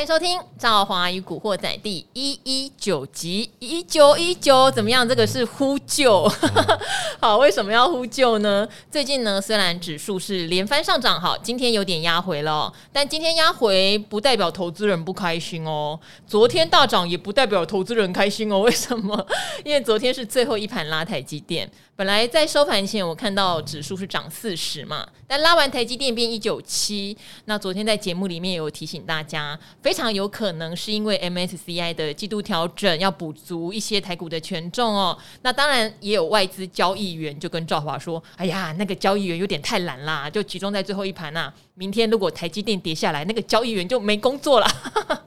欢迎收听《赵华与古惑仔》第一一九集，一九一九怎么样？这个是呼救，好，为什么要呼救呢？最近呢，虽然指数是连番上涨，好，今天有点压回了，但今天压回不代表投资人不开心哦。昨天大涨也不代表投资人开心哦。为什么？因为昨天是最后一盘拉台积电，本来在收盘前我看到指数是涨四十嘛，但拉完台积电变一九七，那昨天在节目里面有提醒大家。非常有可可能是因为 MSCI 的季度调整，要补足一些台股的权重哦。那当然也有外资交易员就跟赵华说：“哎呀，那个交易员有点太懒啦，就集中在最后一盘呐、啊。明天如果台积电跌下来，那个交易员就没工作了。”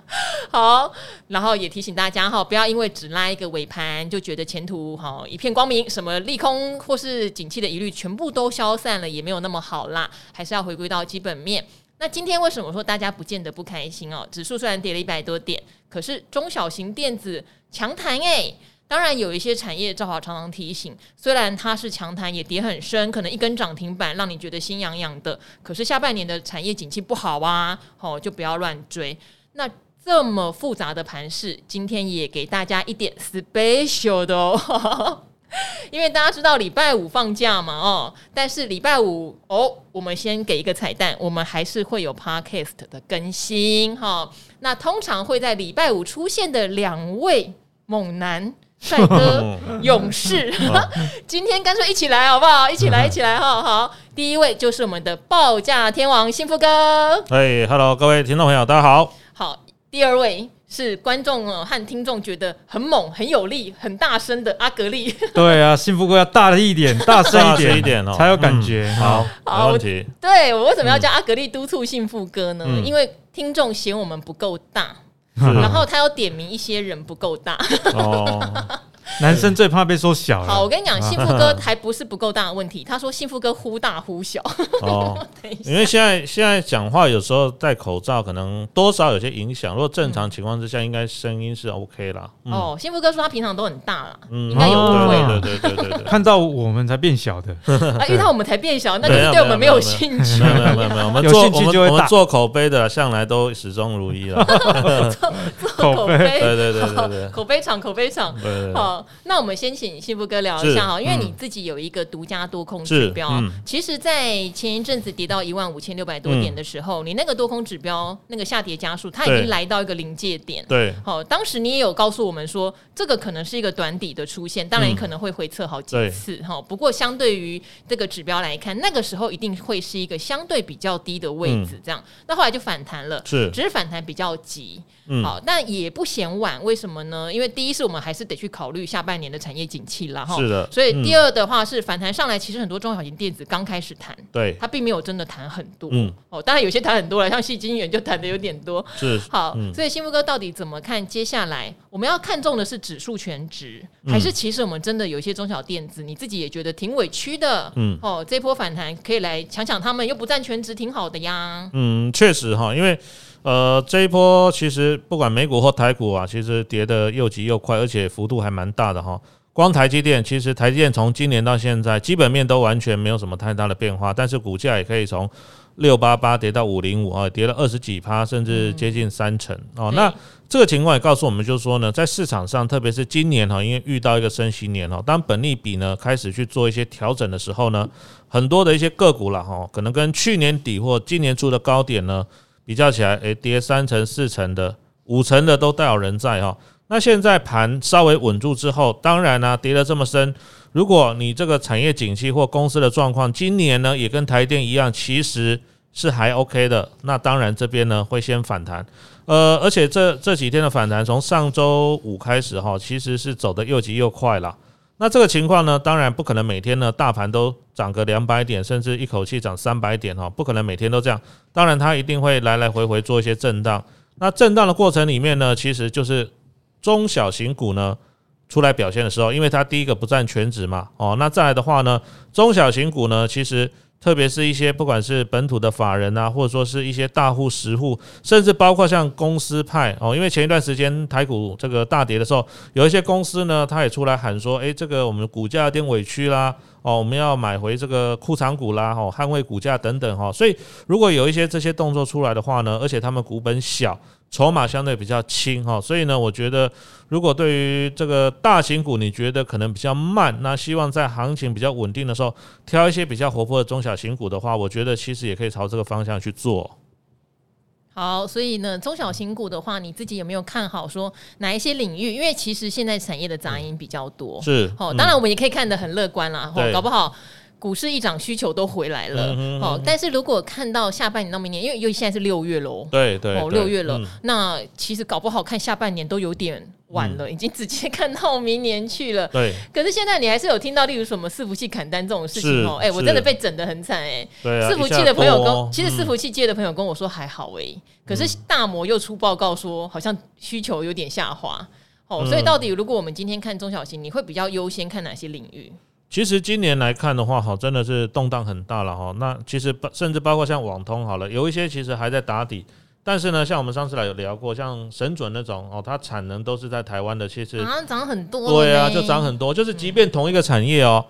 好，然后也提醒大家哈，不要因为只拉一个尾盘就觉得前途好一片光明，什么利空或是景气的疑虑全部都消散了，也没有那么好啦，还是要回归到基本面。那今天为什么说大家不见得不开心哦？指数虽然跌了一百多点，可是中小型电子强弹诶。当然有一些产业，赵华常常提醒，虽然它是强弹，也跌很深，可能一根涨停板让你觉得心痒痒的。可是下半年的产业景气不好啊，哦，就不要乱追。那这么复杂的盘势，今天也给大家一点 special 的哦。因为大家知道礼拜五放假嘛，哦，但是礼拜五哦，我们先给一个彩蛋，我们还是会有 podcast 的更新哈、哦。那通常会在礼拜五出现的两位猛男帅哥 勇士，今天干脆一起来好不好？一起来，一起来哈。好，第一位就是我们的报价天王幸福哥。哎，Hello，各位听众朋友，大家好。好，第二位。是观众和听众觉得很猛、很有力、很大声的阿格力。对啊，幸福哥要大力一点、大声一点，一点哦，才有感觉。嗯、好，好，没问题。对，我为什么要叫阿格力督促幸福哥呢？嗯、因为听众嫌我们不够大，嗯、然后他要点名一些人不够大。哦 男生最怕被说小了。好，我跟你讲，幸福哥 还不是不够大的问题。他说幸福哥忽大忽小。哦，因为现在现在讲话有时候戴口罩，可能多少有些影响。如果正常情况之下，应该声音是 OK 啦。哦，幸福哥说他平常都很大啦，应该有误会。对对对对对，看到我们才变小的。啊，遇到我们才变小，那就是对我们没有兴趣。没有没有没有，我们做我们我们做口碑的，向来都始终如一了。做口碑，对对对对对，口碑厂口碑场。好，那我们先。请幸福哥聊一下哈，因为你自己有一个独家多空指标。嗯、其实，在前一阵子跌到一万五千六百多点的时候，嗯、你那个多空指标那个下跌加速，它已经来到一个临界点。对，好，当时你也有告诉我们说，这个可能是一个短底的出现，当然你可能会回测好几次哈。嗯、不过，相对于这个指标来看，那个时候一定会是一个相对比较低的位置。这样，嗯、那后来就反弹了，是，只是反弹比较急。嗯，好，但也不嫌晚。为什么呢？因为第一是我们还是得去考虑下半年的产业景气了哈。是的，所以第二的话是反弹上来，其实很多中小型电子刚开始谈，对，它并没有真的谈很多。嗯，哦，当然有些谈很多了，像细晶圆就谈的有点多。是，好，所以幸福哥到底怎么看？接下来我们要看中的是指数全值，还是其实我们真的有一些中小电子，你自己也觉得挺委屈的？嗯，哦，这波反弹可以来抢抢他们，又不占全值，挺好的呀。嗯，确实哈，因为。呃，这一波其实不管美股或台股啊，其实跌得又急又快，而且幅度还蛮大的哈。光台积电，其实台积电从今年到现在，基本面都完全没有什么太大的变化，但是股价也可以从六八八跌到五零五啊，跌了二十几趴，甚至接近三成哦。那这个情况也告诉我们，就是说呢，在市场上，特别是今年哈，因为遇到一个升息年哦，当本利比呢开始去做一些调整的时候呢，很多的一些个股了哈，可能跟去年底或今年初的高点呢。比较起来，诶，跌三成、四成的、五成的都大有人在哈。那现在盘稍微稳住之后，当然呢，跌得这么深，如果你这个产业景气或公司的状况，今年呢也跟台电一样，其实是还 OK 的，那当然这边呢会先反弹。呃，而且这这几天的反弹，从上周五开始哈，其实是走得又急又快了。那这个情况呢，当然不可能每天呢大盘都涨个两百点，甚至一口气涨三百点哈，不可能每天都这样。当然它一定会来来回回做一些震荡。那震荡的过程里面呢，其实就是中小型股呢出来表现的时候，因为它第一个不占全值嘛，哦，那再来的话呢，中小型股呢其实。特别是一些不管是本土的法人啊，或者说是一些大户、实户，甚至包括像公司派哦，因为前一段时间台股这个大跌的时候，有一些公司呢，他也出来喊说，诶，这个我们股价有点委屈啦，哦，我们要买回这个库藏股啦，哦，捍卫股价等等哈。所以如果有一些这些动作出来的话呢，而且他们股本小，筹码相对比较轻哈，所以呢，我觉得如果对于这个大型股你觉得可能比较慢，那希望在行情比较稳定的时候，挑一些比较活泼的中小型股的话，我觉得其实也可以朝这个方向去做。好，所以呢，中小型股的话，你自己有没有看好说哪一些领域？因为其实现在产业的杂音比较多，是哦，当然我们也可以看得很乐观啦，搞不好股市一涨，需求都回来了。好，但是如果看到下半年到明年，因为因为现在是六月喽，对对，哦，六月了，那其实搞不好看下半年都有点。晚了，已经直接看到明年去了。对，可是现在你还是有听到，例如什么伺服器砍单这种事情哦。哎，我真的被整得很惨哎。对啊。伺服器的朋友跟其实伺服器界的朋友跟我说还好哎，可是大摩又出报告说好像需求有点下滑。哦，所以到底如果我们今天看中小型，你会比较优先看哪些领域？其实今年来看的话，哈，真的是动荡很大了哈。那其实甚至包括像网通好了，有一些其实还在打底。但是呢，像我们上次来有聊过，像神准那种哦，它产能都是在台湾的，其实啊涨很多，对啊，就涨很多，就是即便同一个产业哦。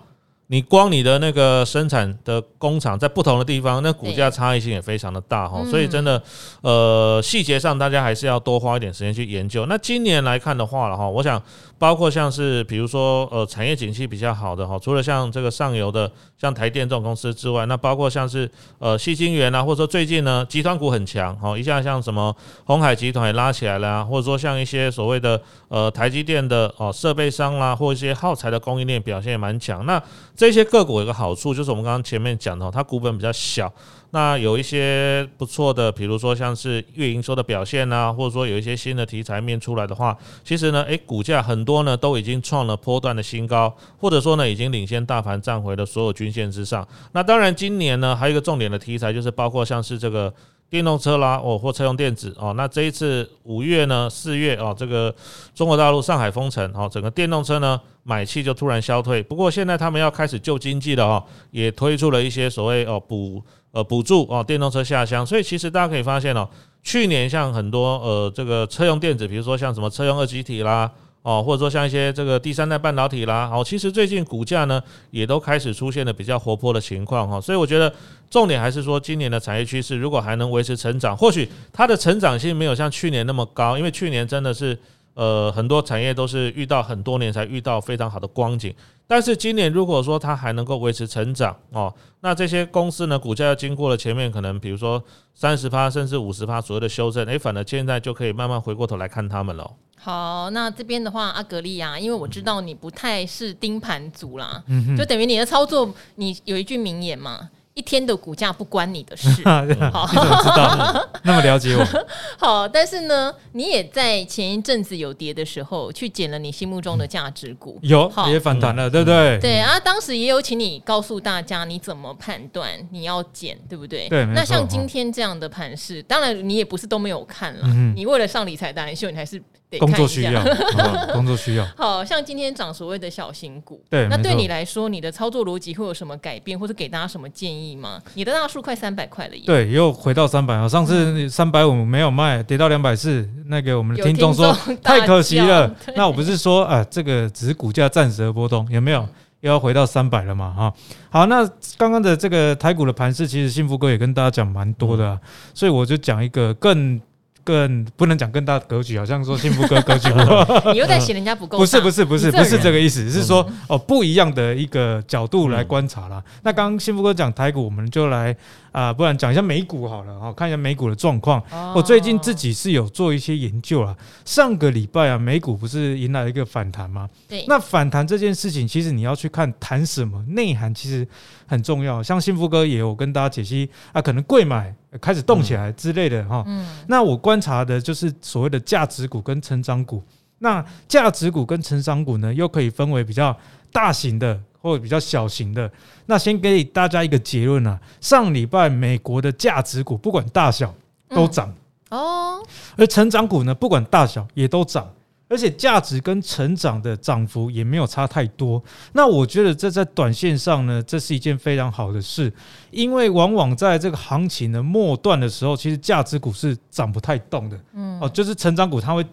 你光你的那个生产的工厂在不同的地方，那股价差异性也非常的大哈，所以真的，呃，细节上大家还是要多花一点时间去研究。那今年来看的话了哈，我想包括像是比如说呃产业景气比较好的哈，除了像这个上游的像台电这种公司之外，那包括像是呃矽晶圆啊，或者说最近呢集团股很强哈，一下像什么鸿海集团也拉起来了啊，或者说像一些所谓的呃台积电的哦设备商啦，或一些耗材的供应链表现也蛮强。那这些个股有个好处，就是我们刚刚前面讲的，它股本比较小，那有一些不错的，比如说像是月营收的表现啊，或者说有一些新的题材面出来的话，其实呢，诶，股价很多呢都已经创了波段的新高，或者说呢已经领先大盘站回了所有均线之上。那当然，今年呢还有一个重点的题材，就是包括像是这个。电动车啦，哦，或车用电子哦，那这一次五月呢，四月哦，这个中国大陆上海封城哦，整个电动车呢买气就突然消退。不过现在他们要开始救经济了哦，也推出了一些所谓哦补呃补助哦电动车下乡。所以其实大家可以发现哦，去年像很多呃这个车用电子，比如说像什么车用二极体啦。哦，或者说像一些这个第三代半导体啦，哦，其实最近股价呢也都开始出现了比较活泼的情况哈，所以我觉得重点还是说今年的产业趋势如果还能维持成长，或许它的成长性没有像去年那么高，因为去年真的是呃很多产业都是遇到很多年才遇到非常好的光景，但是今年如果说它还能够维持成长哦，那这些公司呢股价要经过了前面可能比如说三十趴甚至五十趴左右的修正，诶，反而现在就可以慢慢回过头来看他们了。好，那这边的话，阿格利啊，因为我知道你不太是盯盘族啦，嗯、就等于你的操作，你有一句名言嘛。一天的股价不关你的事，好，你怎么知道？那么了解我？好，但是呢，你也在前一阵子有跌的时候去捡了你心目中的价值股，有也反弹了，对不对？对啊，当时也有请你告诉大家你怎么判断你要减，对不对？对。那像今天这样的盘势，当然你也不是都没有看了，你为了上理财达人秀，你还是得工作需要，工作需要。好像今天涨所谓的小型股，对，那对你来说，你的操作逻辑会有什么改变，或者给大家什么建议？吗？你的大数快三百块了，对，又回到三百啊！上次三百五没有卖，跌到两百四，那个我们的听众说太可惜了。那我不是说啊，这个只是股价暂时的波动，有没有又要回到三百了嘛？哈，好，那刚刚的这个台股的盘势，其实幸福哥也跟大家讲蛮多的，所以我就讲一个更。更不能讲更大的格局，好像说幸福哥格局不够。你又在嫌人家不够？不是不是不是不是这个意思，是说哦不一样的一个角度来观察啦。那刚刚幸福哥讲台股，我们就来啊，不然讲一下美股好了哈，看一下美股的状况。我最近自己是有做一些研究啊。上个礼拜啊，美股不是迎来了一个反弹吗？对。那反弹这件事情，其实你要去看谈什么内涵，其实很重要。像幸福哥也有跟大家解析啊，可能贵买。开始动起来之类的哈，嗯，那我观察的就是所谓的价值股跟成长股。那价值股跟成长股呢，又可以分为比较大型的或者比较小型的。那先给大家一个结论啊，上礼拜美国的价值股不管大小都涨。哦，而成长股呢，不管大小也都涨。而且价值跟成长的涨幅也没有差太多，那我觉得这在短线上呢，这是一件非常好的事，因为往往在这个行情的末段的时候，其实价值股是涨不太动的，嗯，哦，就是成长股它会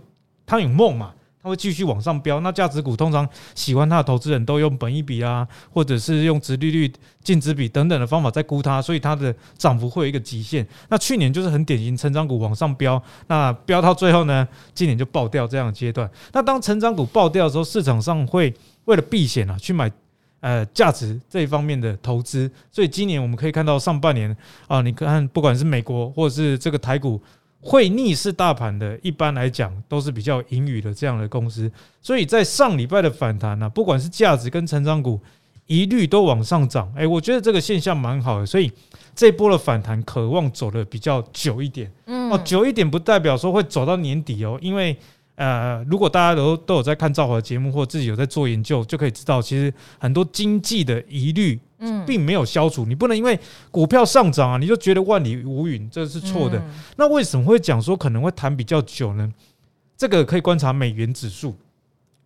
它有梦嘛，它会继续往上飙。那价值股通常喜欢它的投资人都用本益比啊，或者是用殖利率、净值比等等的方法在估它，所以它的涨幅会有一个极限。那去年就是很典型，成长股往上飙，那飙到最后呢，今年就爆掉这样的阶段。那当成长股爆掉的时候，市场上会为了避险啊，去买呃价值这一方面的投资。所以今年我们可以看到上半年啊，你看不管是美国或者是这个台股。会逆势大盘的，一般来讲都是比较盈余的这样的公司，所以在上礼拜的反弹呢，不管是价值跟成长股，一律都往上涨。哎，我觉得这个现象蛮好的，所以这波的反弹渴望走的比较久一点。嗯，哦，久一点不代表说会走到年底哦，因为呃，如果大家都都有在看赵华的节目或自己有在做研究，就可以知道，其实很多经济的疑虑。嗯，并没有消除。你不能因为股票上涨啊，你就觉得万里无云，这是错的。那为什么会讲说可能会谈比较久呢？这个可以观察美元指数。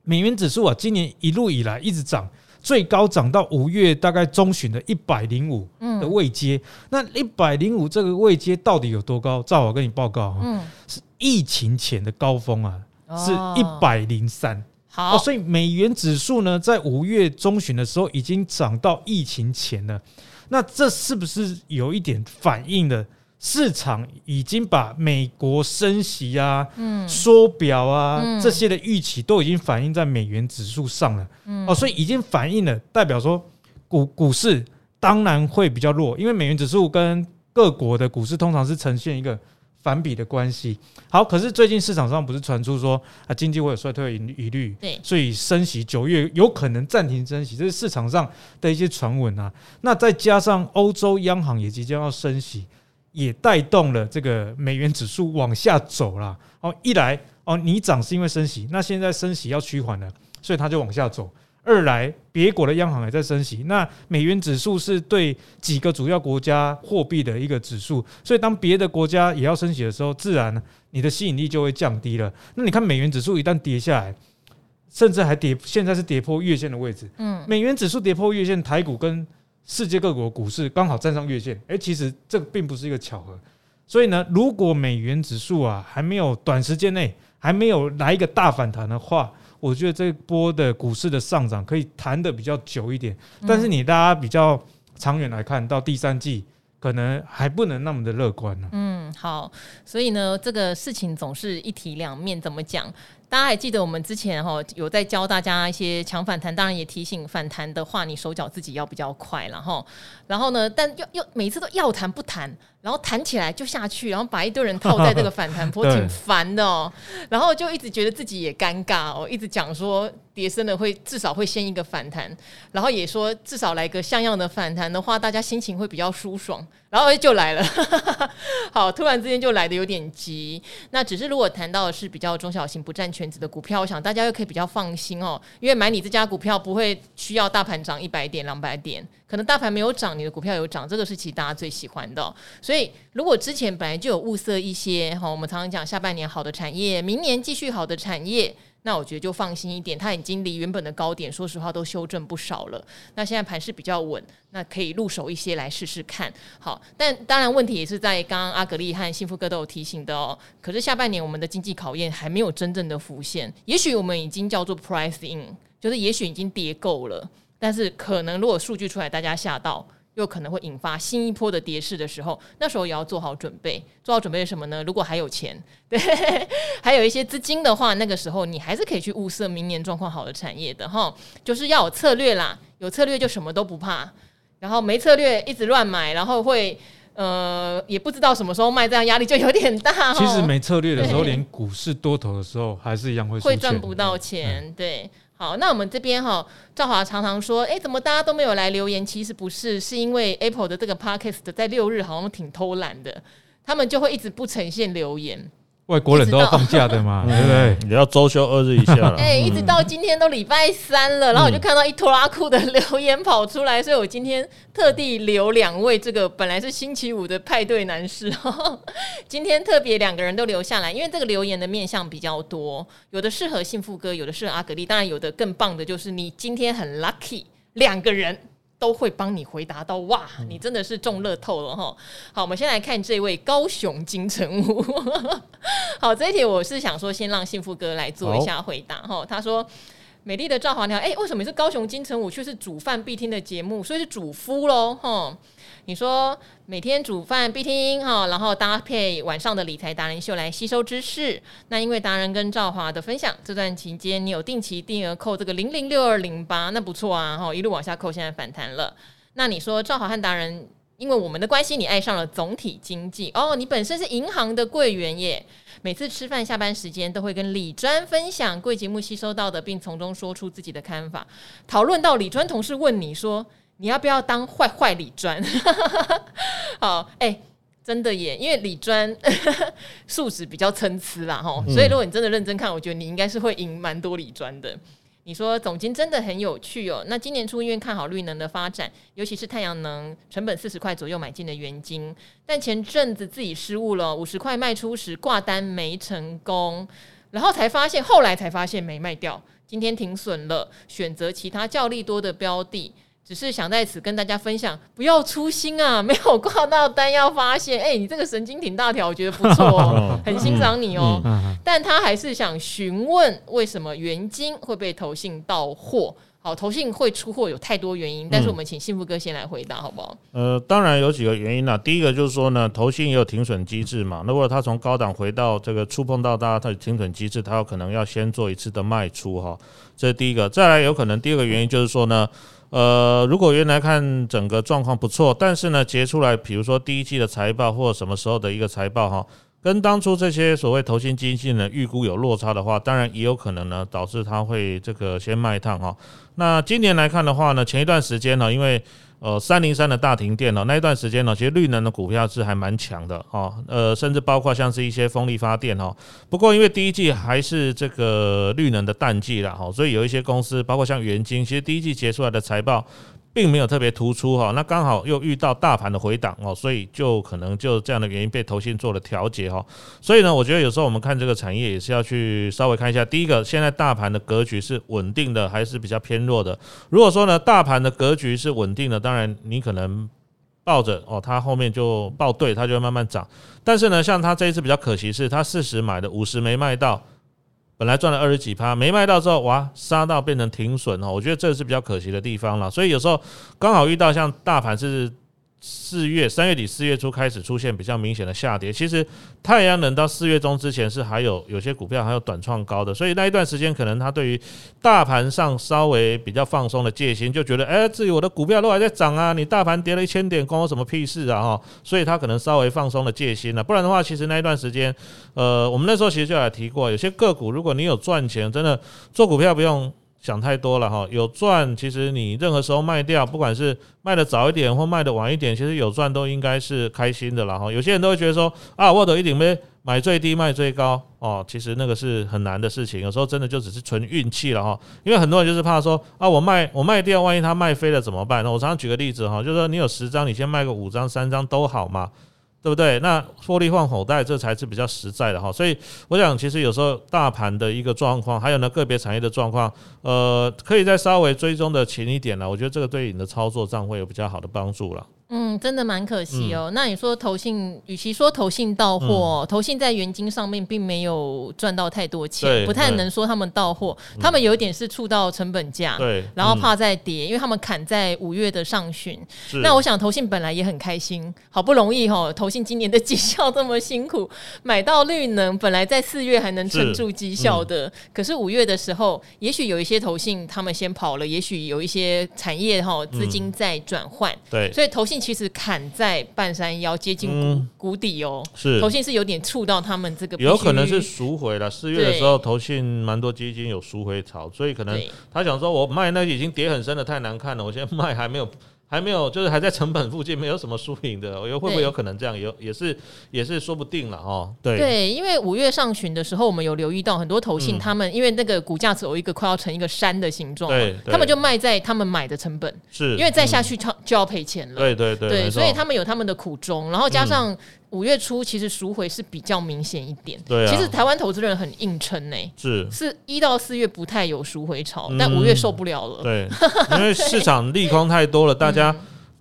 美元指数啊，今年一路以来一直涨，最高涨到五月大概中旬的一百零五的位阶。那一百零五这个位阶到底有多高？赵我跟你报告啊，是疫情前的高峰啊，是一百零三。好，所以美元指数呢，在五月中旬的时候已经涨到疫情前了。那这是不是有一点反映了市场已经把美国升息啊、嗯、缩表啊这些的预期都已经反映在美元指数上了？哦，所以已经反映了，代表说股股市当然会比较弱，因为美元指数跟各国的股市通常是呈现一个。反比的关系好，可是最近市场上不是传出说啊经济会有衰退的疑虑，对，所以升息九月有可能暂停升息，这是市场上的一些传闻啊。那再加上欧洲央行也即将要升息，也带动了这个美元指数往下走了。哦，一来哦你涨是因为升息，那现在升息要趋缓了，所以它就往下走。二来，别国的央行也在升息，那美元指数是对几个主要国家货币的一个指数，所以当别的国家也要升息的时候，自然你的吸引力就会降低了。那你看美元指数一旦跌下来，甚至还跌，现在是跌破月线的位置。嗯，美元指数跌破月线，台股跟世界各国股市刚好站上月线。诶，其实这并不是一个巧合。所以呢，如果美元指数啊还没有短时间内还没有来一个大反弹的话，我觉得这波的股市的上涨可以谈的比较久一点，但是你大家比较长远来看，到第三季可能还不能那么的乐观呢。嗯，好，所以呢，这个事情总是一体两面，怎么讲？大家还记得我们之前哈有在教大家一些强反弹，当然也提醒反弹的话，你手脚自己要比较快，然后，然后呢，但又又每次都要谈不弹，然后弹起来就下去，然后把一堆人套在这个反弹坡，挺烦的哦。然后就一直觉得自己也尴尬哦，一直讲说跌深了会至少会先一个反弹，然后也说至少来个像样的反弹的话，大家心情会比较舒爽。然后就来了，好，突然之间就来的有点急。那只是如果谈到的是比较中小型不占全值的股票，我想大家又可以比较放心哦，因为买你这家股票不会需要大盘涨一百点、两百点，可能大盘没有涨，你的股票有涨，这个是其实大家最喜欢的。所以如果之前本来就有物色一些哈，我们常常讲下半年好的产业，明年继续好的产业。那我觉得就放心一点，它已经离原本的高点，说实话都修正不少了。那现在盘势比较稳，那可以入手一些来试试看。好，但当然问题也是在刚刚阿格力和幸福哥都有提醒的哦。可是下半年我们的经济考验还没有真正的浮现，也许我们已经叫做 price in，就是也许已经跌够了，但是可能如果数据出来，大家吓到。又可能会引发新一波的跌势的时候，那时候也要做好准备。做好准备什么呢？如果还有钱，对，还有一些资金的话，那个时候你还是可以去物色明年状况好的产业的哈。就是要有策略啦，有策略就什么都不怕。然后没策略一直乱买，然后会呃也不知道什么时候卖，这样压力就有点大。其实没策略的时候，连股市多头的时候还是一样会会赚不到钱，对。好，那我们这边哈，赵华常常说，哎、怎么大家都没有来留言？其实不是，是因为 Apple 的这个 Podcast 在六日好像挺偷懒的，他们就会一直不呈现留言。外国人都要放假的嘛，对不对？你要周休二日一下了。哎，一直到今天都礼拜三了，然后我就看到一拖拉库的留言跑出来，所以我今天特地留两位这个本来是星期五的派对男士，今天特别两个人都留下来，因为这个留言的面向比较多，有的适合幸福哥，有的适合阿格力，当然有的更棒的就是你今天很 lucky，两个人都会帮你回答到。哇，你真的是中乐透了哈！好，我们先来看这位高雄金城武。好，这一题我是想说，先让幸福哥来做一下回答哈。他说。美丽的赵华，你好，哎，为什么是高雄金城武却是煮饭必听的节目？所以是主夫喽，哈。你说每天煮饭必听哈，然后搭配晚上的理财达人秀来吸收知识。那因为达人跟赵华的分享，这段期间你有定期定额扣这个零零六二零八，那不错啊，哈，一路往下扣，现在反弹了。那你说赵华和达人，因为我们的关系，你爱上了总体经济哦，你本身是银行的柜员耶。每次吃饭下班时间都会跟李专分享贵节目吸收到的，并从中说出自己的看法。讨论到李专同事问你说：“你要不要当坏坏理专？” 好，哎、欸，真的耶，因为理专 素质比较参差啦，哈，所以如果你真的认真看，我觉得你应该是会赢蛮多理专的。你说总金真的很有趣哦。那今年初因为看好绿能的发展，尤其是太阳能，成本四十块左右买进的原金，但前阵子自己失误了，五十块卖出时挂单没成功，然后才发现，后来才发现没卖掉，今天停损了，选择其他较利多的标的。只是想在此跟大家分享，不要粗心啊！没有挂到单，要发现，哎、欸，你这个神经挺大条，我觉得不错哦，很欣赏你哦。嗯嗯、但他还是想询问，为什么原金会被投信到货？好，投信会出货有太多原因，但是我们请幸福哥先来回答，好不好？呃，当然有几个原因啦。第一个就是说呢，投信也有停损机制嘛。如果他从高档回到这个触碰到大家的停损机制，他有可能要先做一次的卖出哈。这是第一个。再来，有可能第二个原因就是说呢。呃，如果原来看整个状况不错，但是呢，结出来，比如说第一季的财报或什么时候的一个财报哈，跟当初这些所谓投信基金呢预估有落差的话，当然也有可能呢导致它会这个先卖一趟哈。那今年来看的话呢，前一段时间呢，因为呃，三零三的大停电哦，那一段时间呢，其实绿能的股票是还蛮强的哦，呃，甚至包括像是一些风力发电哦。不过因为第一季还是这个绿能的淡季了，哈，所以有一些公司，包括像元晶，其实第一季结出来的财报。并没有特别突出哈，那刚好又遇到大盘的回档哦，所以就可能就这样的原因被投信做了调节哈。所以呢，我觉得有时候我们看这个产业也是要去稍微看一下。第一个，现在大盘的格局是稳定的还是比较偏弱的？如果说呢，大盘的格局是稳定的，当然你可能抱着哦，它后面就抱对，它就会慢慢涨。但是呢，像它这一次比较可惜是，它四十买的五十没卖到。本来赚了二十几趴，没卖到之后，哇，杀到变成停损哦。我觉得这是比较可惜的地方了。所以有时候刚好遇到像大盘是。四月三月底四月初开始出现比较明显的下跌，其实太阳能到四月中之前是还有有些股票还有短创高的，所以那一段时间可能他对于大盘上稍微比较放松的戒心，就觉得哎，至于我的股票都还在涨啊，你大盘跌了一千点关我什么屁事啊哈，所以他可能稍微放松了戒心了，不然的话，其实那一段时间，呃，我们那时候其实就有提过，有些个股如果你有赚钱，真的做股票不用。想太多了哈，有赚，其实你任何时候卖掉，不管是卖的早一点或卖的晚一点，其实有赚都应该是开心的了哈。有些人都会觉得说啊，我都一定没买最低卖最高哦，其实那个是很难的事情，有时候真的就只是纯运气了哈。因为很多人就是怕说啊，我卖我卖掉，万一他卖飞了怎么办？那我常常举个例子哈，就是说你有十张，你先卖个五张、三张都好嘛。对不对？那获利换口袋，这才是比较实在的哈。所以我想，其实有时候大盘的一个状况，还有呢个别产业的状况，呃，可以再稍微追踪的勤一点了。我觉得这个对你的操作上会有比较好的帮助了。嗯，真的蛮可惜哦。嗯、那你说投信，与其说投信到货，嗯、投信在原金上面并没有赚到太多钱，不太能说他们到货。嗯、他们有一点是触到成本价，对，然后怕再跌，嗯、因为他们砍在五月的上旬。那我想投信本来也很开心，好不容易哈、哦，投信今年的绩效这么辛苦，买到绿能，本来在四月还能撑住绩效的，可是五月的时候，也许有一些投信他们先跑了，也许有一些产业哈资金在转换，嗯、对，所以投信。其实砍在半山腰，接近谷谷底哦。是，投信是有点触到他们这个，有可能是赎回了。四月的时候，投信蛮多基金有赎回潮，所以可能他想说，我卖那已经跌很深的，太难看了，我现在卖还没有。还没有，就是还在成本附近，没有什么输赢的，我又会不会有可能这样？有也是也是说不定了哦。对对，因为五月上旬的时候，我们有留意到很多投信，他们、嗯、因为那个股价只有一个快要成一个山的形状，对，他们就卖在他们买的成本，是因为再下去就就要赔钱了。对对对，对，所以他们有他们的苦衷，然后加上。五月初其实赎回是比较明显一点。对啊，其实台湾投资人很硬撑呢，是是一到四月不太有赎回潮，嗯、但五月受不了了。对，因为市场利空太多了，大家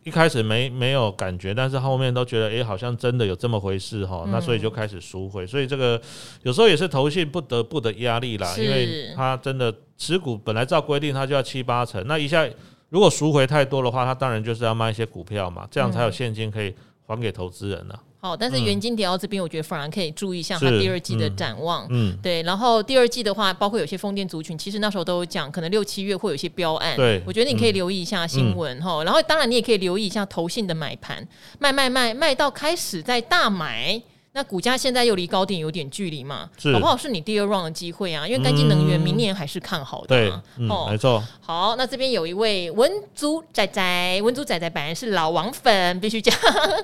一开始没没有感觉，但是后面都觉得哎、欸，好像真的有这么回事哈，那所以就开始赎回。所以这个有时候也是投信不得不的压力啦，因为他真的持股本来照规定他就要七八成，那一下。如果赎回太多的话，他当然就是要卖一些股票嘛，这样才有现金可以还给投资人呢、啊。好，但是元晶跌到这边，我觉得反而可以注意一下它第二季的展望。嗯，对。然后第二季的话，包括有些风电族群，其实那时候都有讲，可能六七月会有一些标案。对，我觉得你可以留意一下新闻哈。然后当然你也可以留意一下投信的买盘，卖卖卖卖到开始在大买。那股价现在又离高点有点距离嘛，好不好是你第二 round 的机会啊？因为干净能源明年还是看好的、啊嗯。对，哦、嗯，没错。好，那这边有一位文竹仔仔，文竹仔仔本来是老王粉，必须讲，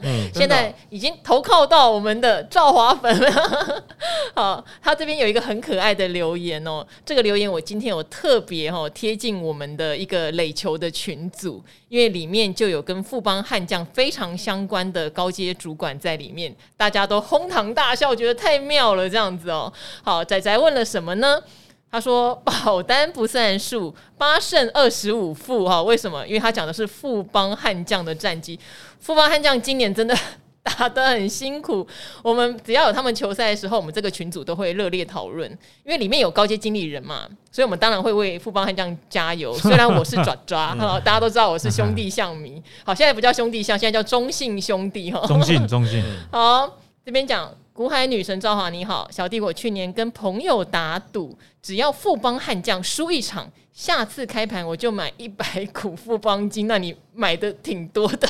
嗯、现在已经投靠到我们的赵华粉了。好，他这边有一个很可爱的留言哦，这个留言我今天有特别哦贴近我们的一个垒球的群组，因为里面就有跟富邦悍将非常相关的高阶主管在里面，大家都。哄堂大笑，觉得太妙了，这样子哦。好，仔仔问了什么呢？他说保单不算数，八胜二十五负哈。为什么？因为他讲的是富邦悍将的战绩。富邦悍将今年真的 打得很辛苦。我们只要有他们球赛的时候，我们这个群组都会热烈讨论，因为里面有高阶经理人嘛，所以我们当然会为富邦悍将加油。虽然我是爪爪，哈，大家都知道我是兄弟象迷。好，现在不叫兄弟象，现在叫中性兄弟哈。中性，中性。好。这边讲古海女神赵华你好，小弟我去年跟朋友打赌，只要富邦悍将输一场，下次开盘我就买一百股富邦金。那你买的挺多的，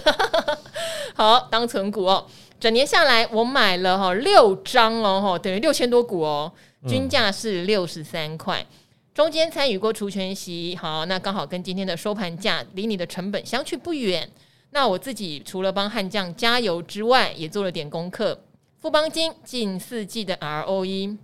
好当存股哦。整年下来我买了哈六张哦哈，等于六千多股哦，均价是六十三块，中间参与过除权息，好，那刚好跟今天的收盘价离你的成本相去不远。那我自己除了帮悍将加油之外，也做了点功课。富邦金近四季的 ROE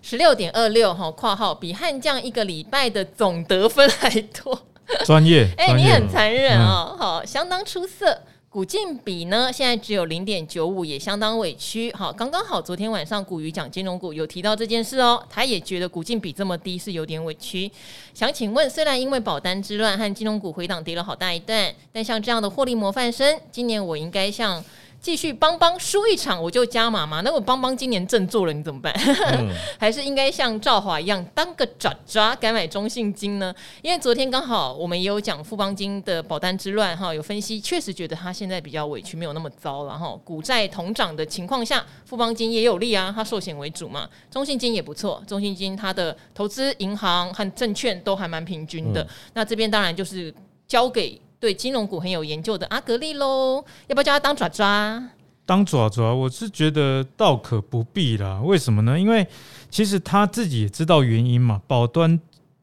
十六点二六哈，括号比悍将一个礼拜的总得分还多，专业 哎、欸，你很残忍啊、哦，好，相当出色。股净比呢，现在只有零点九五，也相当委屈。好，刚刚好，昨天晚上古鱼讲金融股有提到这件事哦，他也觉得股净比这么低是有点委屈。想请问，虽然因为保单之乱和金融股回档跌了好大一段，但像这样的获利模范生，今年我应该向。继续邦邦输一场我就加码吗？那我邦邦今年振作了，你怎么办？嗯、还是应该像赵华一样当个爪爪改买中信金呢？因为昨天刚好我们也有讲富邦金的保单之乱哈，有分析确实觉得他现在比较委屈，没有那么糟了哈。股债同涨的情况下，富邦金也有利啊，它寿险为主嘛。中信金也不错，中信金它的投资银行和证券都还蛮平均的。嗯、那这边当然就是交给。对金融股很有研究的阿格力喽，要不要叫他当爪爪？当爪爪，我是觉得倒可不必啦。为什么呢？因为其实他自己也知道原因嘛，保单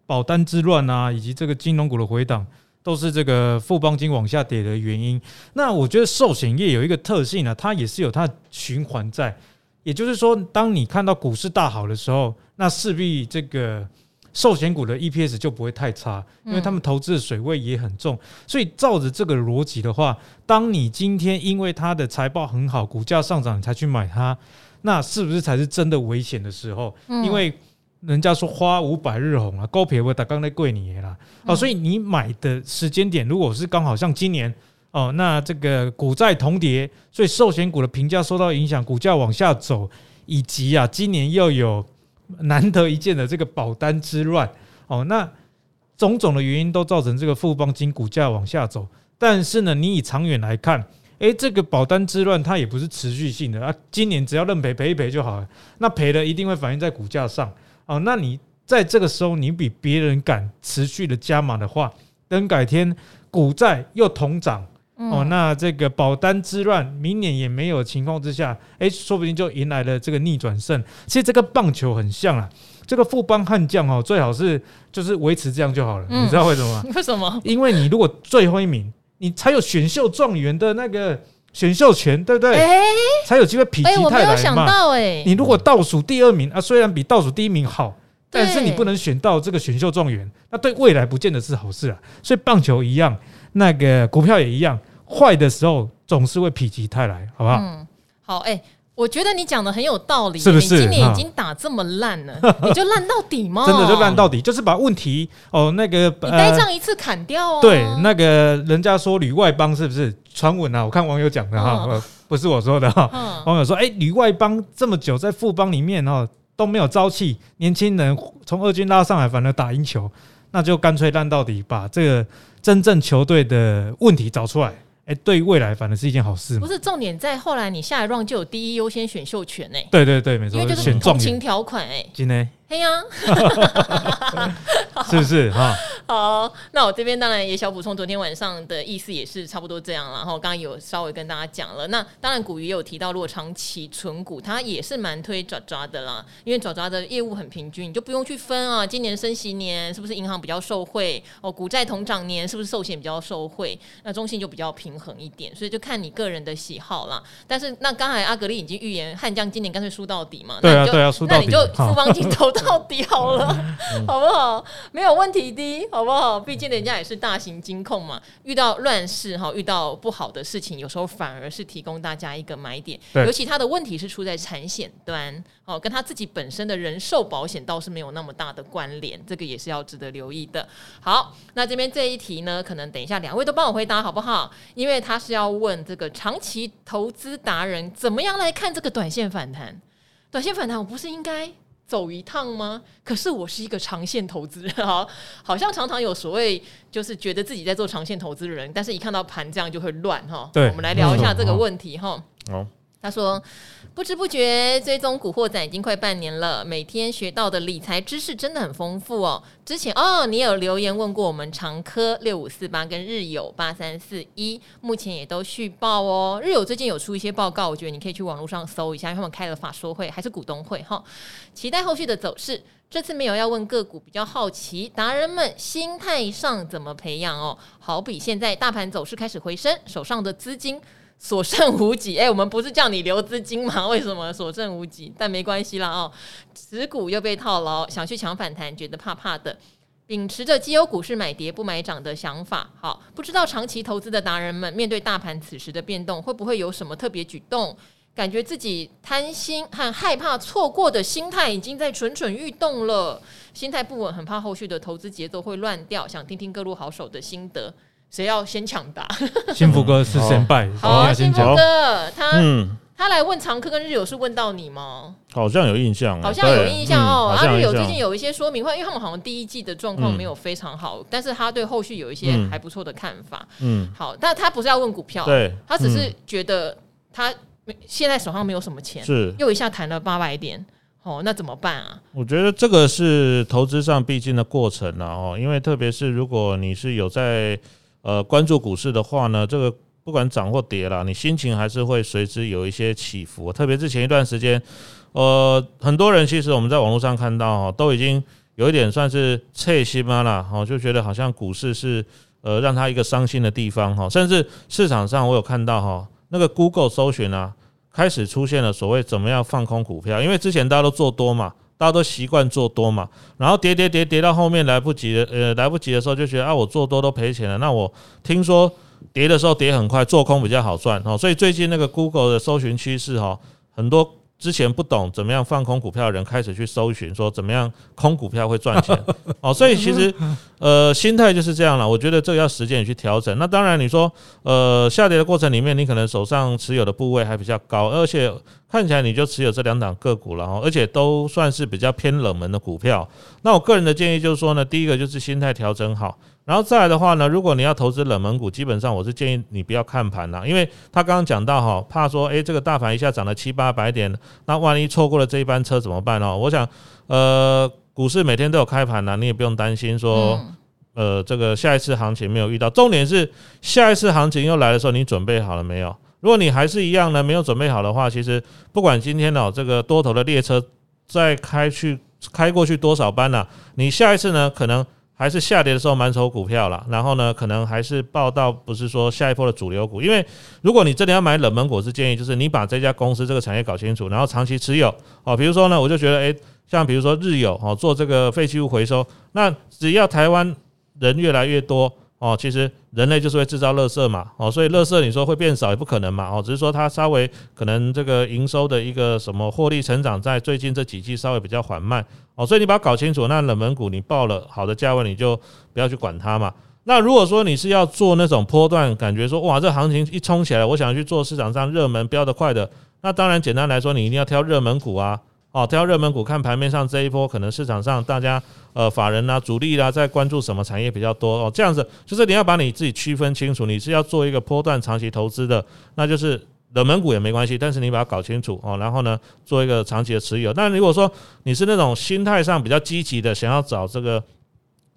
保单之乱啊，以及这个金融股的回档，都是这个富邦金往下跌的原因。那我觉得寿险业有一个特性啊，它也是有它的循环在，也就是说，当你看到股市大好的时候，那势必这个。寿险股的 EPS 就不会太差，因为他们投资的水位也很重，所以照着这个逻辑的话，当你今天因为它的财报很好，股价上涨你才去买它，那是不是才是真的危险的时候？因为人家说花无百日红啊，高撇不打刚才贵你啦，哦，所以你买的时间点如果是刚好像今年哦，那这个股债同跌，所以寿险股的评价受到影响，股价往下走，以及啊，今年又有。难得一见的这个保单之乱哦，那种种的原因都造成这个富邦金股价往下走。但是呢，你以长远来看，诶，这个保单之乱它也不是持续性的啊。今年只要认赔赔一赔就好了，那赔了一定会反映在股价上哦。那你在这个时候你比别人敢持续的加码的话，等改天股债又同涨。哦，那这个保单之乱，明年也没有情况之下，哎，说不定就迎来了这个逆转胜。其实这个棒球很像啊，这个富邦悍将哦，最好是就是维持这样就好了。嗯、你知道为什么吗？为什么？因为你如果最后一名，你才有选秀状元的那个选秀权，对不对？哎，才有机会否极泰来嘛。哎，我没有想到哎。你如果倒数第二名啊，虽然比倒数第一名好，但是你不能选到这个选秀状元，那对未来不见得是好事啊。所以棒球一样，那个股票也一样。坏的时候总是会否极泰来，好不好？嗯，好，哎、欸。我觉得你讲的很有道理，是不是？你今年已经打这么烂了，你就烂到底吗？真的就烂到底，就是把问题哦那个你呆账一次砍掉哦。对，那个人家说旅外邦是不是传闻啊？我看网友讲的哈，不是我说的哈。网友说，哎，旅外邦这么久在富邦里面哦都没有朝气，年轻人从二军拉上来反而打赢球，那就干脆烂到底，把这个真正球队的问题找出来。哎，对于未来反正是一件好事嘛。不是重点在后来你下一 round 就有第一优先选秀权哎。对对对，没错，因为就是同情条款哎。今天。对呀，是不是哈？好，那我这边当然也小补充，昨天晚上的意思也是差不多这样。然后刚刚有稍微跟大家讲了，那当然古鱼也有提到，如果长期存股，它也是蛮推爪爪的啦，因为爪爪的业务很平均，你就不用去分啊。今年升息年是不是银行比较受惠？哦，股债同涨年是不是寿险比较受惠？那中性就比较平衡一点，所以就看你个人的喜好啦。但是那刚才阿格力已经预言汉将今年干脆输到底嘛？对啊，对啊，输到底，那你就富邦金投到底好了，好不好？没有问题的，好不好？毕竟人家也是大型金控嘛，遇到乱世哈，遇到不好的事情，有时候反而是提供大家一个买点。尤其他的问题是出在产险端，哦，跟他自己本身的人寿保险倒是没有那么大的关联，这个也是要值得留意的。好，那这边这一题呢，可能等一下两位都帮我回答好不好？因为他是要问这个长期投资达人怎么样来看这个短线反弹？短线反弹，我不是应该？走一趟吗？可是我是一个长线投资人，好，好像常常有所谓，就是觉得自己在做长线投资人，但是一看到盘这样就会乱哈。对，我们来聊一下这个问题哈。好。他说：“不知不觉追踪古惑仔已经快半年了，每天学到的理财知识真的很丰富哦。之前哦，你有留言问过我们长科六五四八跟日友八三四一，目前也都续报哦。日友最近有出一些报告，我觉得你可以去网络上搜一下，因为他们开了法说会还是股东会哈。期待后续的走势。这次没有要问个股，比较好奇达人们心态上怎么培养哦。好比现在大盘走势开始回升，手上的资金。”所剩无几，哎、我们不是叫你留资金吗？为什么所剩无几？但没关系啦，哦，持股又被套牢，想去抢反弹，觉得怕怕的，秉持着绩优股是买跌不买涨的想法。好，不知道长期投资的达人们，面对大盘此时的变动，会不会有什么特别举动？感觉自己贪心和害怕错过的心态已经在蠢蠢欲动了，心态不稳，很怕后续的投资节奏会乱掉。想听听各路好手的心得。谁要先抢答？幸福哥是先拜，好啊，幸福哥，他嗯，他来问常客跟日友是问到你吗？好像有印象，好像有印象哦。啊，日友最近有一些说明会，因为他们好像第一季的状况没有非常好，但是他对后续有一些还不错的看法。嗯，好，但他不是要问股票，对，他只是觉得他现在手上没有什么钱，是又一下弹了八百点，哦，那怎么办啊？我觉得这个是投资上必经的过程了哦，因为特别是如果你是有在呃，关注股市的话呢，这个不管涨或跌啦，你心情还是会随之有一些起伏。特别是前一段时间，呃，很多人其实我们在网络上看到哈，都已经有一点算是切心嘛了，哈，就觉得好像股市是呃让他一个伤心的地方哈。甚至市场上我有看到哈，那个 Google 搜寻啊，开始出现了所谓怎么样放空股票，因为之前大家都做多嘛。大家都习惯做多嘛，然后跌跌跌跌到后面来不及的，呃，来不及的时候就觉得啊，我做多都赔钱了。那我听说跌的时候跌很快，做空比较好赚哦。所以最近那个 Google 的搜寻趋势哈，很多。之前不懂怎么样放空股票的人开始去搜寻，说怎么样空股票会赚钱 哦，所以其实呃心态就是这样了。我觉得这个要时间去调整。那当然你说呃下跌的过程里面，你可能手上持有的部位还比较高，而且看起来你就持有这两档个股了哦，而且都算是比较偏冷门的股票。那我个人的建议就是说呢，第一个就是心态调整好。然后再来的话呢，如果你要投资冷门股，基本上我是建议你不要看盘啦，因为他刚刚讲到哈，怕说诶这个大盘一下涨了七八百点，那万一错过了这一班车怎么办哦？我想，呃，股市每天都有开盘呐，你也不用担心说，呃，这个下一次行情没有遇到，重点是下一次行情又来的时候，你准备好了没有？如果你还是一样呢，没有准备好的话，其实不管今天哦这个多头的列车再开去开过去多少班呢，你下一次呢可能。还是下跌的时候满手股票了，然后呢，可能还是报到不是说下一波的主流股，因为如果你真的要买冷门股，是建议就是你把这家公司这个产业搞清楚，然后长期持有哦。比如说呢，我就觉得诶，像比如说日友哦，做这个废弃物回收，那只要台湾人越来越多哦，其实人类就是会制造垃圾嘛，哦，所以垃圾你说会变少也不可能嘛，哦，只是说它稍微可能这个营收的一个什么获利成长，在最近这几季稍微比较缓慢，哦，所以你把它搞清楚，那冷门股你报了好的价位，你就不要去管它嘛。那如果说你是要做那种波段，感觉说哇，这行情一冲起来，我想去做市场上热门飙得快的，那当然简单来说，你一定要挑热门股啊。哦，挑热门股，看盘面上这一波，可能市场上大家呃法人啊、主力啦、啊，在关注什么产业比较多哦？这样子就是你要把你自己区分清楚，你是要做一个波段长期投资的，那就是冷门股也没关系，但是你把它搞清楚哦，然后呢，做一个长期的持有。但如果说你是那种心态上比较积极的，想要找这个。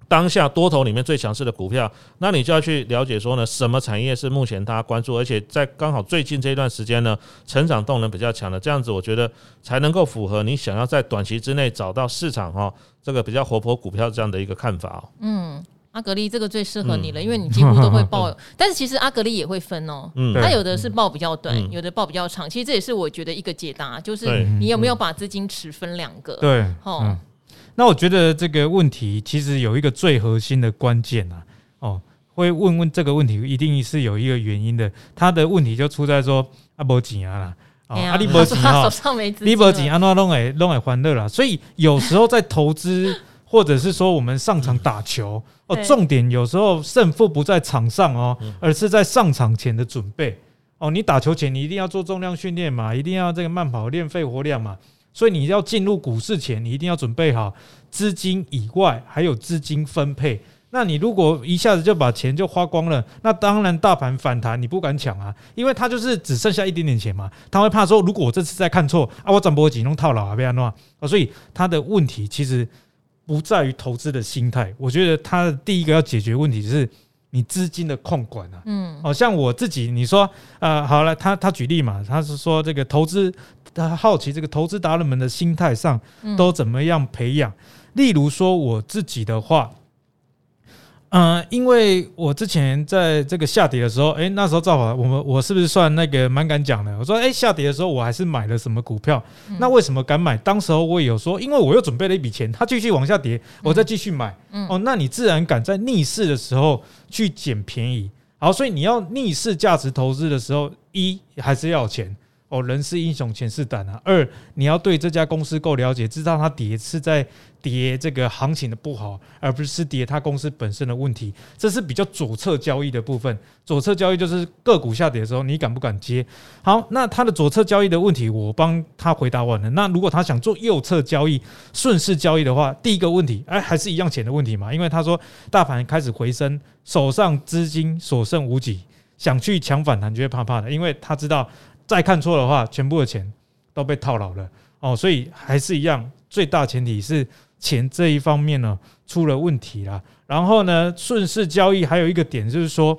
当下多头里面最强势的股票，那你就要去了解说呢，什么产业是目前大家关注，而且在刚好最近这一段时间呢，成长动能比较强的，这样子我觉得才能够符合你想要在短期之内找到市场哈，这个比较活泼股票这样的一个看法哦。嗯，阿格力这个最适合你了，因为你几乎都会报，但是其实阿格力也会分哦，嗯，它有的是报比较短，有的报比较长，其实这也是我觉得一个解答，就是你有没有把资金持分两个？对，哦。那我觉得这个问题其实有一个最核心的关键啊，哦，会问问这个问题，一定是有一个原因的。他的问题就出在说啊，没钱啊啦，啊，你没钱哈，手上没资金，你没钱，安怎弄诶弄诶欢乐啦。所以有时候在投资，或者是说我们上场打球，哦，重点有时候胜负不在场上哦，而是在上场前的准备。哦，你打球前你一定要做重量训练嘛，一定要这个慢跑练肺活量嘛。所以你要进入股市前，你一定要准备好资金以外还有资金分配。那你如果一下子就把钱就花光了，那当然大盘反弹你不敢抢啊，因为他就是只剩下一点点钱嘛，他会怕说如果我这次再看错啊，我涨波几弄套牢啊，被安诺啊，所以他的问题其实不在于投资的心态，我觉得他的第一个要解决问题是你资金的控管啊，嗯，好像我自己你说啊，好了，他他举例嘛，他是说这个投资。他好奇这个投资达人们的心态上都怎么样培养？例如说我自己的话，嗯，因为我之前在这个下跌的时候，诶，那时候造好我们我是不是算那个蛮敢讲的？我说，诶，下跌的时候我还是买了什么股票？那为什么敢买？当时候我有说，因为我又准备了一笔钱，它继续往下跌，我再继续买。哦，那你自然敢在逆势的时候去捡便宜。好，所以你要逆势价值投资的时候，一还是要钱。哦，人是英雄，钱是胆啊。二，你要对这家公司够了解，知道它跌是在跌这个行情的不好，而不是跌它公司本身的问题。这是比较左侧交易的部分。左侧交易就是个股下跌的时候，你敢不敢接？好，那他的左侧交易的问题，我帮他回答完了。那如果他想做右侧交易、顺势交易的话，第一个问题，哎，还是一样钱的问题嘛？因为他说大盘开始回升，手上资金所剩无几，想去抢反弹就会怕怕的，因为他知道。再看错的话，全部的钱都被套牢了哦，所以还是一样，最大前提是钱这一方面呢出了问题了。然后呢，顺势交易还有一个点就是说，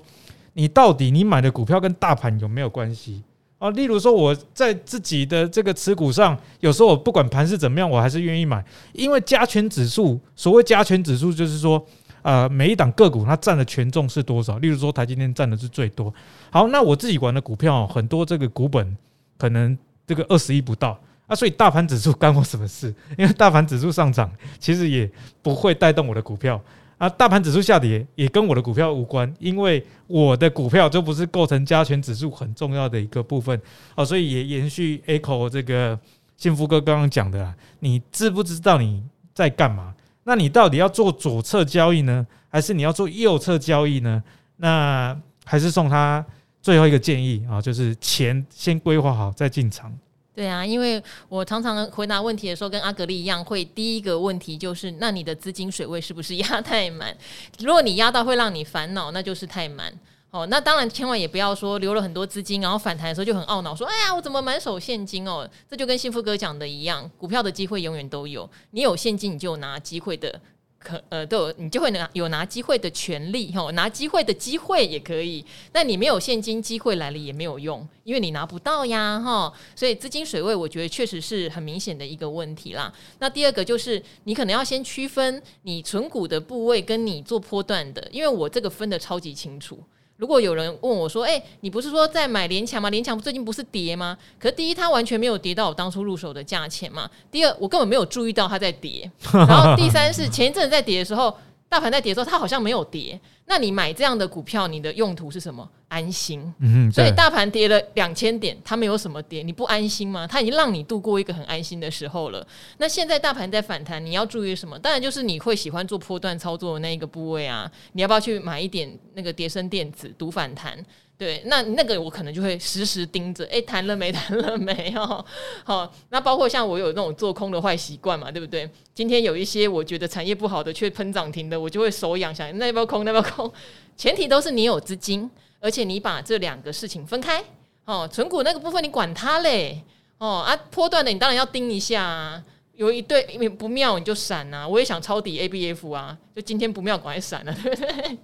你到底你买的股票跟大盘有没有关系啊？例如说我在自己的这个持股上，有时候我不管盘是怎么样，我还是愿意买，因为加权指数，所谓加权指数就是说。呃，每一档个股它占的权重是多少？例如说，台积电占的是最多。好，那我自己玩的股票很多，这个股本可能这个二十亿不到啊，所以大盘指数干我什么事？因为大盘指数上涨，其实也不会带动我的股票啊。大盘指数下跌也跟我的股票无关，因为我的股票就不是构成加权指数很重要的一个部分啊。所以也延续 echo 这个幸福哥刚刚讲的，你知不知道你在干嘛？那你到底要做左侧交易呢，还是你要做右侧交易呢？那还是送他最后一个建议啊，就是钱先规划好再进场。对啊，因为我常常回答问题的时候跟阿格丽一样，会第一个问题就是，那你的资金水位是不是压太满？如果你压到会让你烦恼，那就是太满。哦，那当然，千万也不要说留了很多资金，然后反弹的时候就很懊恼，说：“哎呀，我怎么满手现金哦？”这就跟幸福哥讲的一样，股票的机会永远都有，你有现金，你就拿机会的可呃都有，你就会拿有拿机会的权利哈，拿机会的机会也可以。那你没有现金，机会来了也没有用，因为你拿不到呀哈。所以资金水位，我觉得确实是很明显的一个问题啦。那第二个就是，你可能要先区分你存股的部位跟你做波段的，因为我这个分得超级清楚。如果有人问我说：“哎、你不是说在买联强吗？联强最近不是跌吗？可是第一，它完全没有跌到我当初入手的价钱嘛。第二，我根本没有注意到它在跌。然后第三是前一阵子在跌的时候，大盘在跌的时候，它好像没有跌。那你买这样的股票，你的用途是什么？安心。嗯，所以大盘跌了两千点，它没有什么跌，你不安心吗？它已经让你度过一个很安心的时候了。那现在大盘在反弹，你要注意什么？当然就是你会喜欢做波段操作的那一个部位啊，你要不要去买一点那个跌升电子赌反弹？对，那那个我可能就会时时盯着，哎，谈了没？谈了没？哦，好，那包括像我有那种做空的坏习惯嘛，对不对？今天有一些我觉得产业不好的却喷涨停的，我就会手痒，想那要不要空？那要不要空？前提都是你有资金，而且你把这两个事情分开。哦，存股那个部分你管它嘞，哦啊，波段的你当然要盯一下啊。有一对因为不妙你就闪啊！我也想抄底 ABF 啊，就今天不妙赶快闪了，对不对？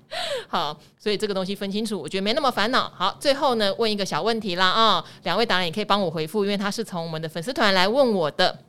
好，所以这个东西分清楚，我觉得没那么烦恼。好，最后呢，问一个小问题啦啊、两位达人也可以帮我回复，因为他是从我们的粉丝团来问我的。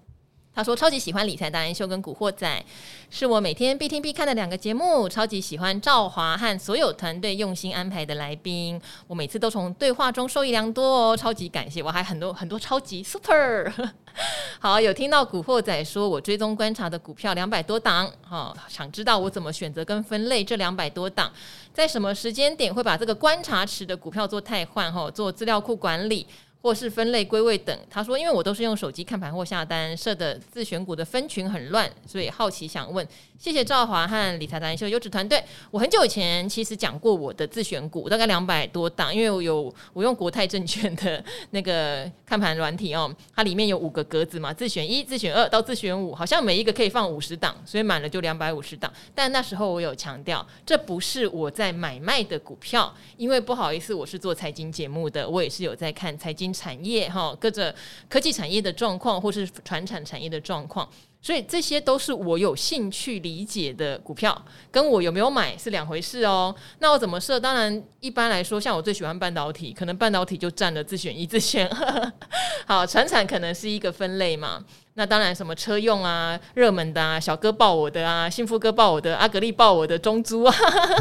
他说：“超级喜欢理财达人秀跟古惑仔，是我每天必听必看的两个节目。超级喜欢赵华和所有团队用心安排的来宾，我每次都从对话中受益良多哦。超级感谢，我还很多很多超级 super。好，有听到古惑仔说我追踪观察的股票两百多档，哦，想知道我怎么选择跟分类这两百多档，在什么时间点会把这个观察池的股票做汰换，哈，做资料库管理。”或是分类归位等，他说，因为我都是用手机看盘或下单，设的自选股的分群很乱，所以好奇想问。谢谢赵华和理财达人秀优质团队。我很久以前其实讲过我的自选股，大概两百多档，因为我有我用国泰证券的那个看盘软体哦，它里面有五个格子嘛，自选一、自选二到自选五，好像每一个可以放五十档，所以满了就两百五十档。但那时候我有强调，这不是我在买卖的股票，因为不好意思，我是做财经节目的，我也是有在看财经产业哈，各个科技产业的状况，或是传产产业的状况。所以这些都是我有兴趣理解的股票，跟我有没有买是两回事哦。那我怎么设？当然，一般来说，像我最喜欢半导体，可能半导体就占了自选一、自选二。好，传产可能是一个分类嘛。那当然，什么车用啊、热门的啊、小哥抱我的啊、幸福哥抱我的、阿格力抱我的中租啊，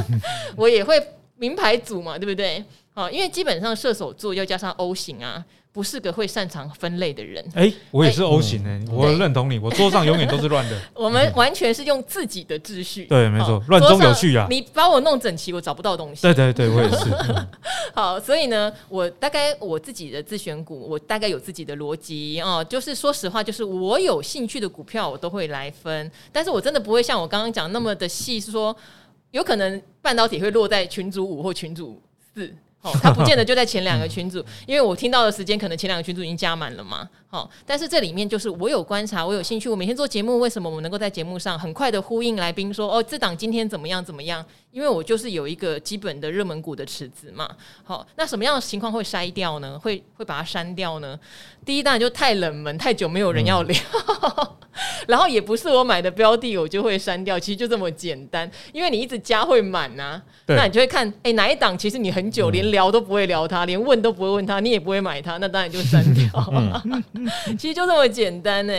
我也会名牌组嘛，对不对？好，因为基本上射手座要加上 O 型啊。不是个会擅长分类的人。哎、欸，我也是 O 型诶，我认同你。我桌上永远都是乱的。我们完全是用自己的秩序。对，没错，乱中有序啊。你把我弄整齐，我找不到东西。对对对，我也是。好，所以呢，我大概我自己的自选股，我大概有自己的逻辑哦。就是说实话，就是我有兴趣的股票，我都会来分。但是我真的不会像我刚刚讲那么的细，是说有可能半导体会落在群主五或群主四。哦，他不见得 就在前两个群组，因为我听到的时间可能前两个群组已经加满了嘛。好，但是这里面就是我有观察，我有兴趣，我每天做节目，为什么我能够在节目上很快的呼应来宾说，哦，这档今天怎么样怎么样？因为我就是有一个基本的热门股的池子嘛。好，那什么样的情况会筛掉呢？会会把它删掉呢？第一当然就太冷门，太久没有人要聊。嗯 然后也不是我买的标的，我就会删掉。其实就这么简单，因为你一直加会满呐、啊，那你就会看，哎，哪一档其实你很久连聊都不会聊它，连问都不会问它，你也不会买它，那当然就删掉。其实就这么简单呢。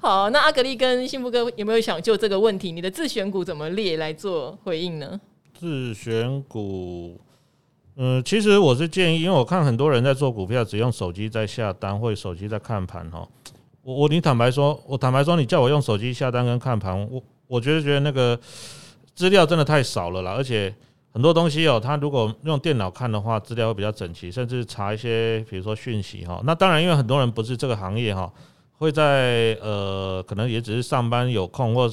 好，那阿格力跟幸福哥有没有想就这个问题，你的自选股怎么列来做回应呢？自选股，嗯，其实我是建议，因为我看很多人在做股票，只用手机在下单，或者手机在看盘哈。我我你坦白说，我坦白说，你叫我用手机下单跟看盘，我我觉得觉得那个资料真的太少了啦，而且很多东西哦，他如果用电脑看的话，资料会比较整齐，甚至查一些比如说讯息哈。那当然，因为很多人不是这个行业哈，会在呃可能也只是上班有空，或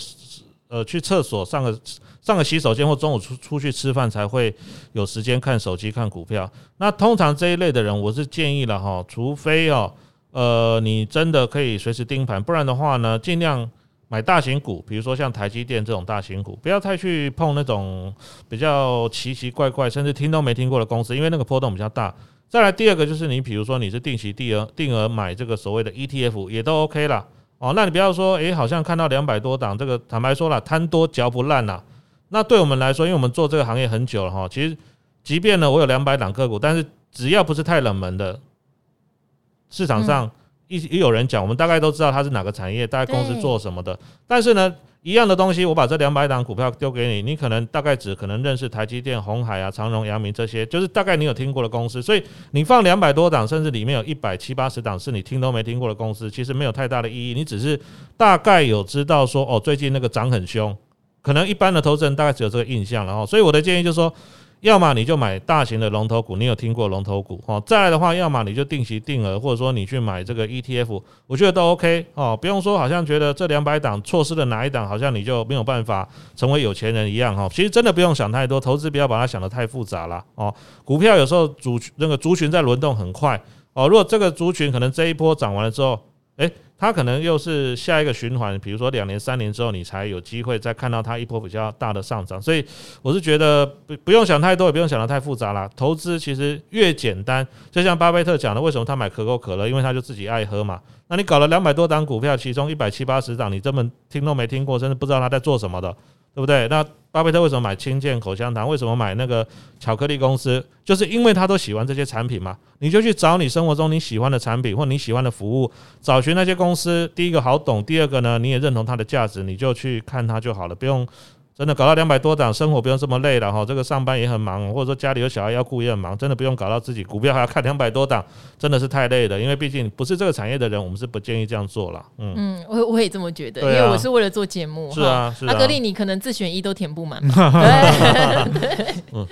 呃去厕所上个上个洗手间，或中午出出去吃饭才会有时间看手机看股票。那通常这一类的人，我是建议了哈，除非哦。呃，你真的可以随时盯盘，不然的话呢，尽量买大型股，比如说像台积电这种大型股，不要太去碰那种比较奇奇怪怪，甚至听都没听过的公司，因为那个波动比较大。再来第二个就是你，比如说你是定期定额定额买这个所谓的 ETF，也都 OK 啦。哦。那你不要说，诶，好像看到两百多档，这个坦白说了，贪多嚼不烂呐。那对我们来说，因为我们做这个行业很久了哈，其实即便呢我有两百档个股，但是只要不是太冷门的。市场上一一有人讲，我们大概都知道它是哪个产业，大概公司做什么的。但是呢，一样的东西，我把这两百档股票丢给你，你可能大概只可能认识台积电、红海啊、长荣、阳明这些，就是大概你有听过的公司。所以你放两百多档，甚至里面有一百七八十档是你听都没听过的公司，其实没有太大的意义。你只是大概有知道说，哦，最近那个涨很凶，可能一般的投资人大概只有这个印象，然后，所以我的建议就是说。要么你就买大型的龙头股，你有听过龙头股哦？再来的话，要么你就定期定额，或者说你去买这个 ETF，我觉得都 OK 哦，不用说好像觉得这两百档错失了哪一档，好像你就没有办法成为有钱人一样哈。其实真的不用想太多，投资不要把它想得太复杂了哦。股票有时候主那个族群在轮动很快哦，如果这个族群可能这一波涨完了之后，诶。它可能又是下一个循环，比如说两年、三年之后，你才有机会再看到它一波比较大的上涨。所以我是觉得不不用想太多，也不用想得太复杂啦。投资其实越简单，就像巴菲特讲的，为什么他买可口可乐？因为他就自己爱喝嘛。那你搞了两百多档股票，其中一百七八十档，你根本听都没听过，甚至不知道他在做什么的。对不对？那巴菲特为什么买清健口香糖？为什么买那个巧克力公司？就是因为他都喜欢这些产品嘛。你就去找你生活中你喜欢的产品或你喜欢的服务，找寻那些公司。第一个好懂，第二个呢，你也认同它的价值，你就去看它就好了，不用。真的搞到两百多档，生活不用这么累了哈。这个上班也很忙，或者说家里有小孩要顾也很忙，真的不用搞到自己股票还要看两百多档，真的是太累了。因为毕竟不是这个产业的人，我们是不建议这样做了。嗯嗯，我我也这么觉得，因为我是为了做节目。是啊，是啊。阿格力，你可能自选一都填不满。对。嗯。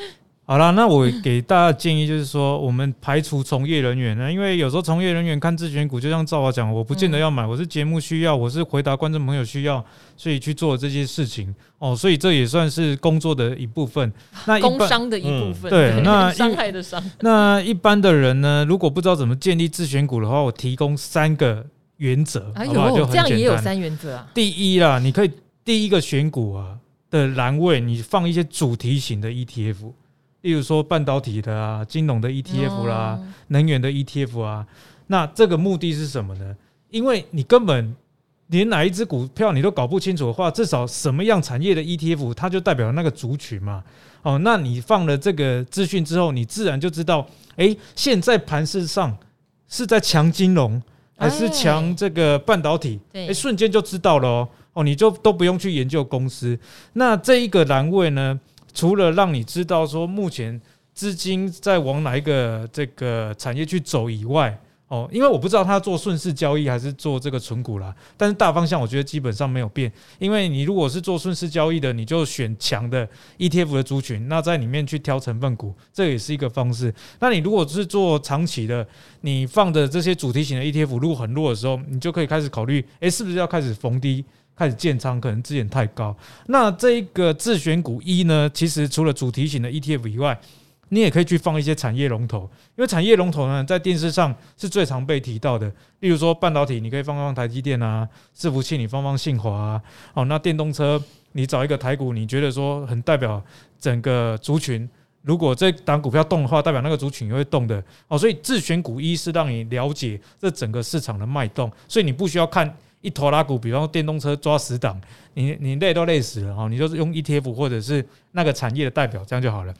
好啦，那我给大家建议就是说，我们排除从业人员呢，因为有时候从业人员看自选股，就像赵华讲，我不见得要买，我是节目需要，我是回答观众朋友需要，所以去做这些事情哦，所以这也算是工作的一部分。那工商的一部分，对，那伤害的伤。那一般的人呢，如果不知道怎么建立自选股的话，我提供三个原则，好不好？就很简单。这样也有三原则啊。第一啦，你可以第一个选股啊的栏位，你放一些主题型的 ETF。例如说半导体的啊，金融的 ETF 啦，能源的 ETF 啊，那这个目的是什么呢？因为你根本连哪一只股票你都搞不清楚的话，至少什么样产业的 ETF，它就代表那个族群嘛。哦，那你放了这个资讯之后，你自然就知道，诶，现在盘市上是在强金融还是强这个半导体？诶，瞬间就知道了哦。哦，你就都不用去研究公司。那这一个栏位呢？除了让你知道说目前资金在往哪一个这个产业去走以外，哦，因为我不知道他做顺势交易还是做这个存股啦，但是大方向我觉得基本上没有变。因为你如果是做顺势交易的，你就选强的 ETF 的族群，那在里面去挑成分股，这也是一个方式。那你如果是做长期的，你放的这些主题型的 ETF 如果很弱的时候，你就可以开始考虑，诶，是不是要开始逢低？开始建仓，可能资源太高。那这一个自选股一呢，其实除了主题型的 ETF 以外，你也可以去放一些产业龙头，因为产业龙头呢，在电视上是最常被提到的。例如说半导体，你可以放放台积电啊；伺服器，你放放信华啊。哦，那电动车，你找一个台股，你觉得说很代表整个族群。如果这档股票动的话，代表那个族群也会动的。哦，所以自选股一是让你了解这整个市场的脉动，所以你不需要看。一头拉股，比方说电动车抓十档，你你累都累死了哈，你就是用 ETF 或者是那个产业的代表，这样就好了。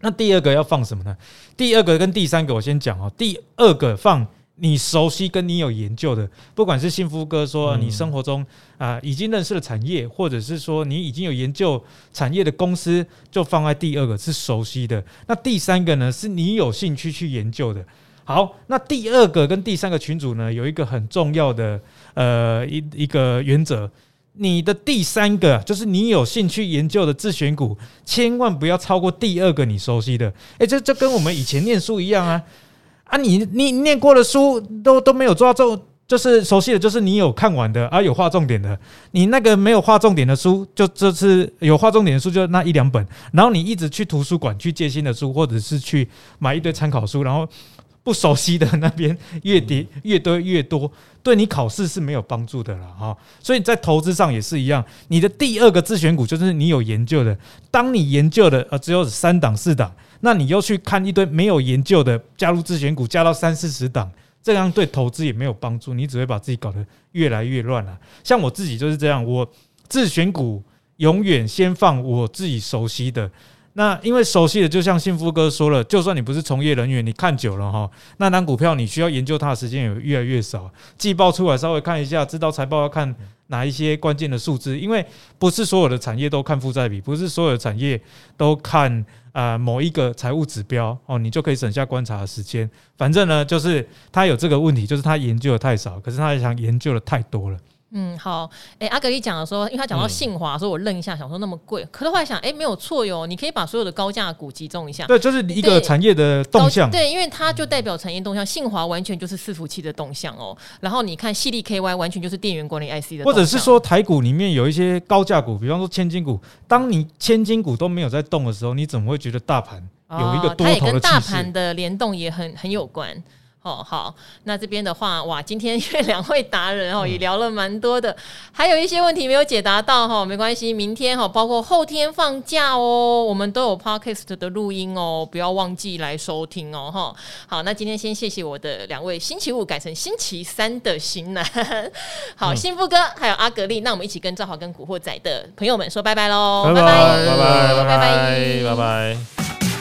那第二个要放什么呢？第二个跟第三个我先讲哦。第二个放你熟悉跟你有研究的，不管是幸福哥说你生活中啊已经认识的产业，或者是说你已经有研究产业的公司，就放在第二个是熟悉的。那第三个呢，是你有兴趣去研究的。好，那第二个跟第三个群组呢，有一个很重要的呃一一个原则，你的第三个就是你有兴趣研究的自选股，千万不要超过第二个你熟悉的。诶，这这跟我们以前念书一样啊啊，你你念过的书都都没有抓中，就是熟悉的，就是你有看完的啊，有划重点的。你那个没有划重点的书，就这次有划重点的书，就那一两本。然后你一直去图书馆去借新的书，或者是去买一堆参考书，然后。不熟悉的那边越叠越多越多，对你考试是没有帮助的了哈。所以在投资上也是一样，你的第二个自选股就是你有研究的。当你研究的呃只有三档四档，那你又去看一堆没有研究的加入自选股，加到三四十档，这样对投资也没有帮助，你只会把自己搞得越来越乱了。像我自己就是这样，我自选股永远先放我自己熟悉的。那因为熟悉的，就像幸福哥说了，就算你不是从业人员，你看久了哈，那单股票你需要研究它的时间也越来越少。季报出来稍微看一下，知道财报要看哪一些关键的数字，因为不是所有的产业都看负债比，不是所有的产业都看啊某一个财务指标哦，你就可以省下观察的时间。反正呢，就是他有这个问题，就是他研究的太少，可是他也想研究的太多了。嗯，好，哎、欸，阿格力讲的说，因为他讲到信华，所以我愣一下，想说那么贵，可是后来想，哎、欸，没有错哟，你可以把所有的高价股集中一下，对，就是一个产业的动向，对，因为它就代表产业动向，信华完全就是伺服器的动向哦，然后你看矽力 KY 完全就是电源管理 IC 的，或者是说台股里面有一些高价股，比方说千金股，当你千金股都没有在动的时候，你怎么会觉得大盘有一个多头的跟大盘的联动也很很有关。哦，好，那这边的话，哇，今天 因为两位达人哦，也聊了蛮多的，还有一些问题没有解答到哈，没关系，明天哈，包括后天放假哦，我们都有 podcast 的录音哦，不要忘记来收听哦，哈。好，那今天先谢谢我的两位星期五改成星期三的型男，好，嗯、幸福哥还有阿格力，那我们一起跟赵华跟古惑仔的朋友们说拜拜喽，拜拜，拜拜，拜拜，拜拜。